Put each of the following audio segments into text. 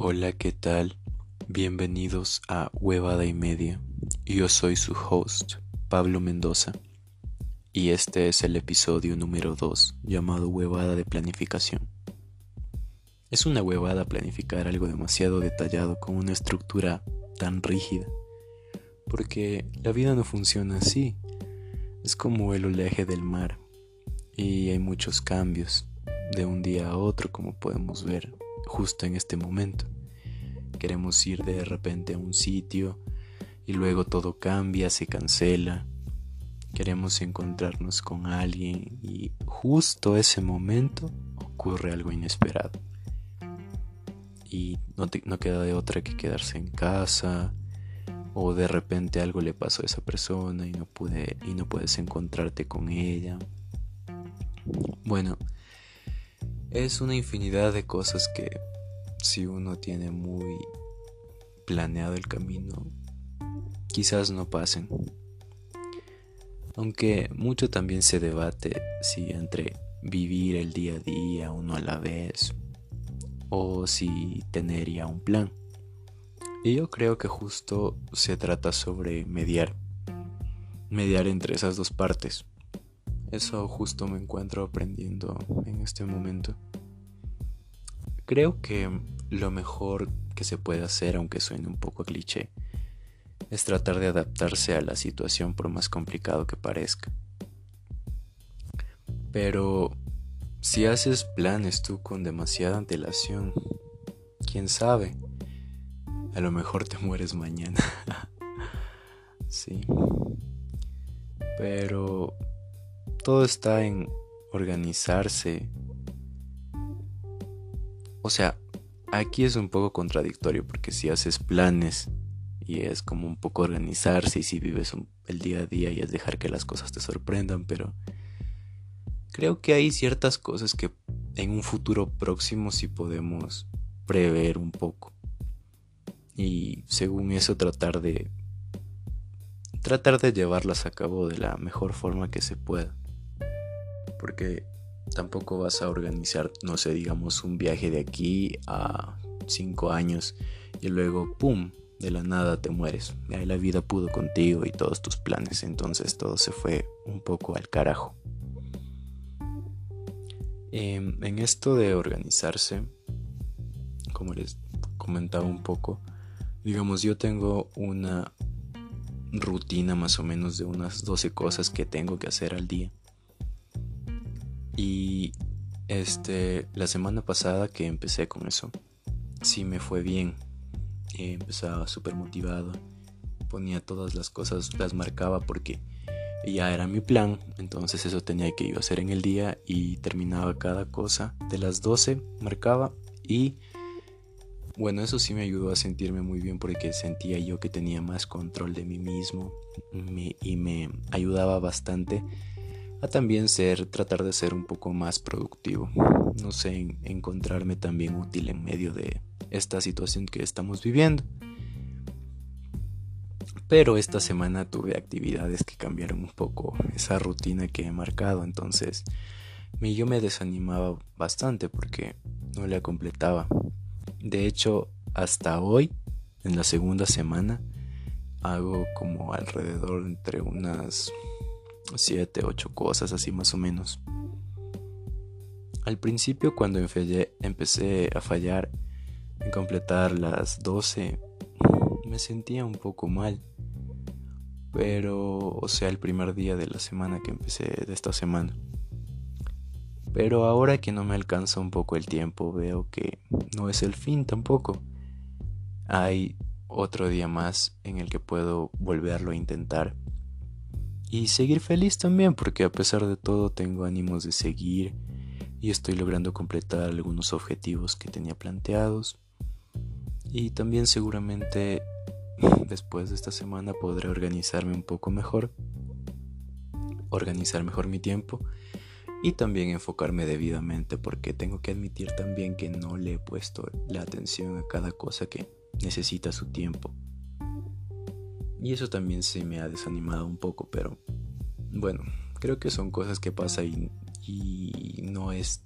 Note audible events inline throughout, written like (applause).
Hola, ¿qué tal? Bienvenidos a Huevada y Media. Yo soy su host, Pablo Mendoza, y este es el episodio número 2 llamado Huevada de Planificación. Es una huevada planificar algo demasiado detallado con una estructura tan rígida, porque la vida no funciona así. Es como el oleaje del mar, y hay muchos cambios de un día a otro, como podemos ver justo en este momento. Queremos ir de repente a un sitio y luego todo cambia, se cancela. Queremos encontrarnos con alguien y justo ese momento ocurre algo inesperado. Y no, no queda de otra que quedarse en casa o de repente algo le pasó a esa persona y no pude y no puedes encontrarte con ella. Bueno, es una infinidad de cosas que si uno tiene muy planeado el camino, quizás no pasen. Aunque mucho también se debate si entre vivir el día a día uno a la vez o si tener ya un plan. Y yo creo que justo se trata sobre mediar, mediar entre esas dos partes. Eso justo me encuentro aprendiendo en este momento. Creo que lo mejor que se puede hacer, aunque suene un poco cliché, es tratar de adaptarse a la situación por más complicado que parezca. Pero si haces planes tú con demasiada antelación, quién sabe, a lo mejor te mueres mañana. (laughs) sí. Pero todo está en organizarse. O sea, aquí es un poco contradictorio porque si haces planes y es como un poco organizarse y si vives el día a día y es dejar que las cosas te sorprendan, pero creo que hay ciertas cosas que en un futuro próximo sí podemos prever un poco. Y según eso tratar de tratar de llevarlas a cabo de la mejor forma que se pueda porque tampoco vas a organizar, no sé, digamos un viaje de aquí a cinco años y luego, ¡pum!, de la nada te mueres. Ahí la vida pudo contigo y todos tus planes, entonces todo se fue un poco al carajo. Em, en esto de organizarse, como les comentaba un poco, digamos yo tengo una rutina más o menos de unas 12 cosas que tengo que hacer al día. Y este, la semana pasada que empecé con eso, sí me fue bien. empezaba súper motivado. Ponía todas las cosas, las marcaba porque ya era mi plan. Entonces eso tenía que yo hacer en el día y terminaba cada cosa. De las 12 marcaba y bueno, eso sí me ayudó a sentirme muy bien porque sentía yo que tenía más control de mí mismo y me ayudaba bastante a también ser, tratar de ser un poco más productivo. No sé, encontrarme también útil en medio de esta situación que estamos viviendo. Pero esta semana tuve actividades que cambiaron un poco esa rutina que he marcado, entonces yo me desanimaba bastante porque no la completaba. De hecho, hasta hoy, en la segunda semana, hago como alrededor entre unas siete, ocho cosas así más o menos. Al principio cuando empecé a fallar en completar las 12, me sentía un poco mal. Pero, o sea, el primer día de la semana que empecé de esta semana. Pero ahora que no me alcanza un poco el tiempo, veo que no es el fin tampoco. Hay otro día más en el que puedo volverlo a intentar y seguir feliz también porque a pesar de todo tengo ánimos de seguir y estoy logrando completar algunos objetivos que tenía planteados. Y también seguramente (laughs) después de esta semana podré organizarme un poco mejor organizar mejor mi tiempo y también enfocarme debidamente porque tengo que admitir también que no le he puesto la atención a cada cosa que necesita su tiempo y eso también se me ha desanimado un poco, pero bueno, creo que son cosas que pasan y, no es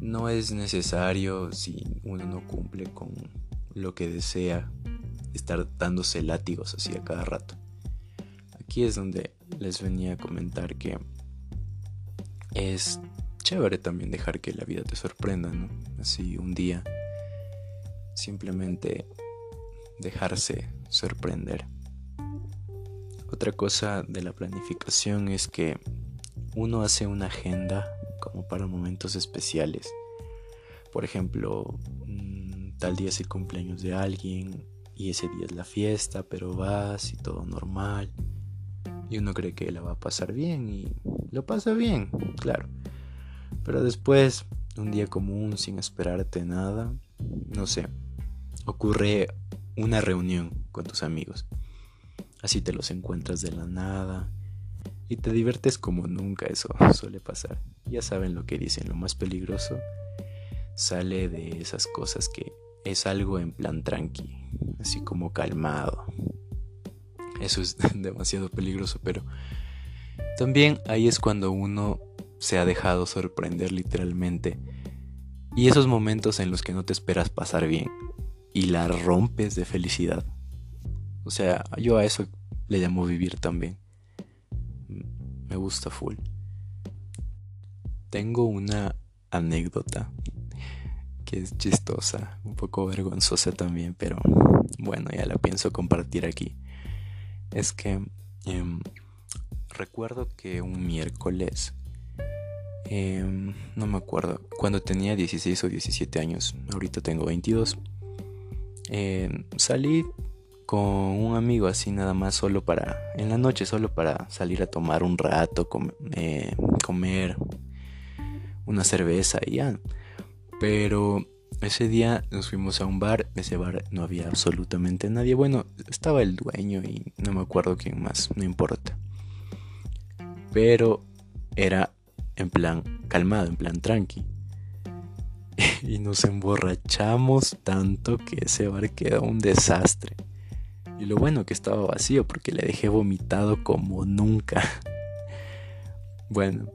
no es necesario si uno no cumple con lo que desea estar dándose látigos así a cada rato. Aquí es donde les venía a comentar que es chévere también dejar que la vida te sorprenda, ¿no? Así un día simplemente dejarse sorprender. Otra cosa de la planificación es que uno hace una agenda como para momentos especiales. Por ejemplo, mm, tal día es el cumpleaños de alguien y ese día es la fiesta, pero vas y todo normal. Y uno cree que la va a pasar bien y lo pasa bien, claro. Pero después, un día común sin esperarte nada, no sé, ocurre una reunión con tus amigos. Así te los encuentras de la nada y te diviertes como nunca, eso suele pasar. Ya saben lo que dicen, lo más peligroso sale de esas cosas que es algo en plan tranqui, así como calmado. Eso es (laughs) demasiado peligroso, pero también ahí es cuando uno se ha dejado sorprender literalmente. Y esos momentos en los que no te esperas pasar bien y la rompes de felicidad. O sea, yo a eso le llamo vivir también. Me gusta full. Tengo una anécdota que es chistosa, un poco vergonzosa también, pero bueno, ya la pienso compartir aquí. Es que em, recuerdo que un miércoles, em, no me acuerdo, cuando tenía 16 o 17 años, ahorita tengo 22, em, salí con un amigo así nada más solo para, en la noche solo para salir a tomar un rato, eh, comer una cerveza y ya. Pero ese día nos fuimos a un bar, ese bar no había absolutamente nadie. Bueno, estaba el dueño y no me acuerdo quién más, no importa. Pero era en plan calmado, en plan tranqui. (laughs) y nos emborrachamos tanto que ese bar quedó un desastre. Y lo bueno que estaba vacío porque le dejé vomitado como nunca. (laughs) bueno,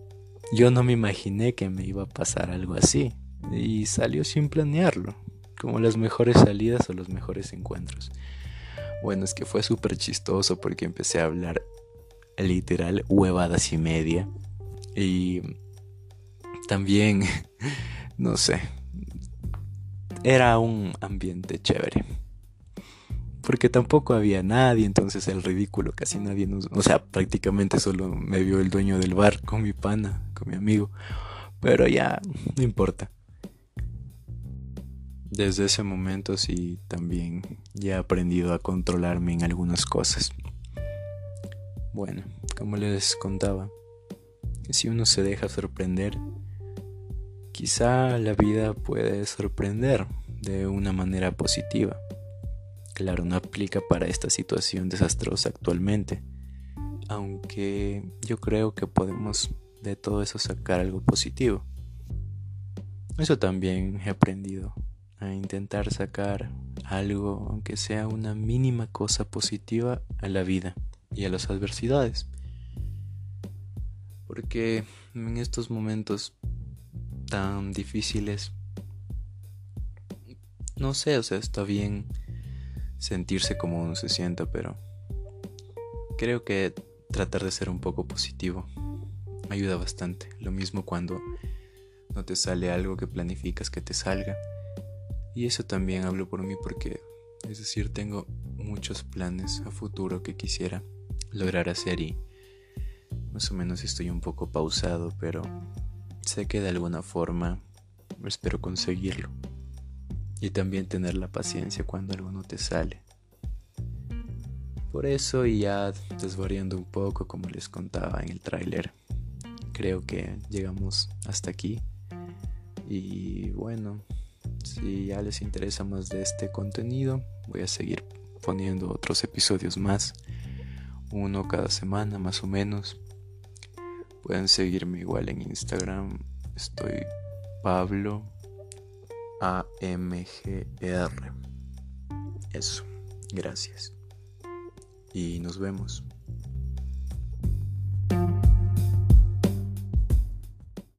yo no me imaginé que me iba a pasar algo así y salió sin planearlo, como las mejores salidas o los mejores encuentros. Bueno, es que fue súper chistoso porque empecé a hablar literal huevadas y media y también, (laughs) no sé, era un ambiente chévere. Porque tampoco había nadie, entonces el ridículo, casi nadie nos... O sea, prácticamente solo me vio el dueño del bar con mi pana, con mi amigo. Pero ya, no importa desde ese momento sí también ya he aprendido a controlarme en algunas cosas. Bueno, como les contaba, si uno se deja sorprender, quizá la vida puede sorprender de una manera positiva. Claro, no aplica para esta situación desastrosa actualmente, aunque yo creo que podemos de todo eso sacar algo positivo. Eso también he aprendido a intentar sacar algo, aunque sea una mínima cosa positiva a la vida y a las adversidades. Porque en estos momentos tan difíciles, no sé, o sea, está bien sentirse como uno se sienta, pero creo que tratar de ser un poco positivo ayuda bastante. Lo mismo cuando no te sale algo que planificas que te salga y eso también hablo por mí porque, es decir, tengo muchos planes a futuro que quisiera lograr hacer y más o menos estoy un poco pausado, pero sé que de alguna forma espero conseguirlo. Y también tener la paciencia cuando algo no te sale. Por eso, y ya desvariando un poco, como les contaba en el tráiler, creo que llegamos hasta aquí. Y bueno, si ya les interesa más de este contenido, voy a seguir poniendo otros episodios más, uno cada semana más o menos. Pueden seguirme igual en Instagram, estoy Pablo AMGR. Eso, gracias. Y nos vemos.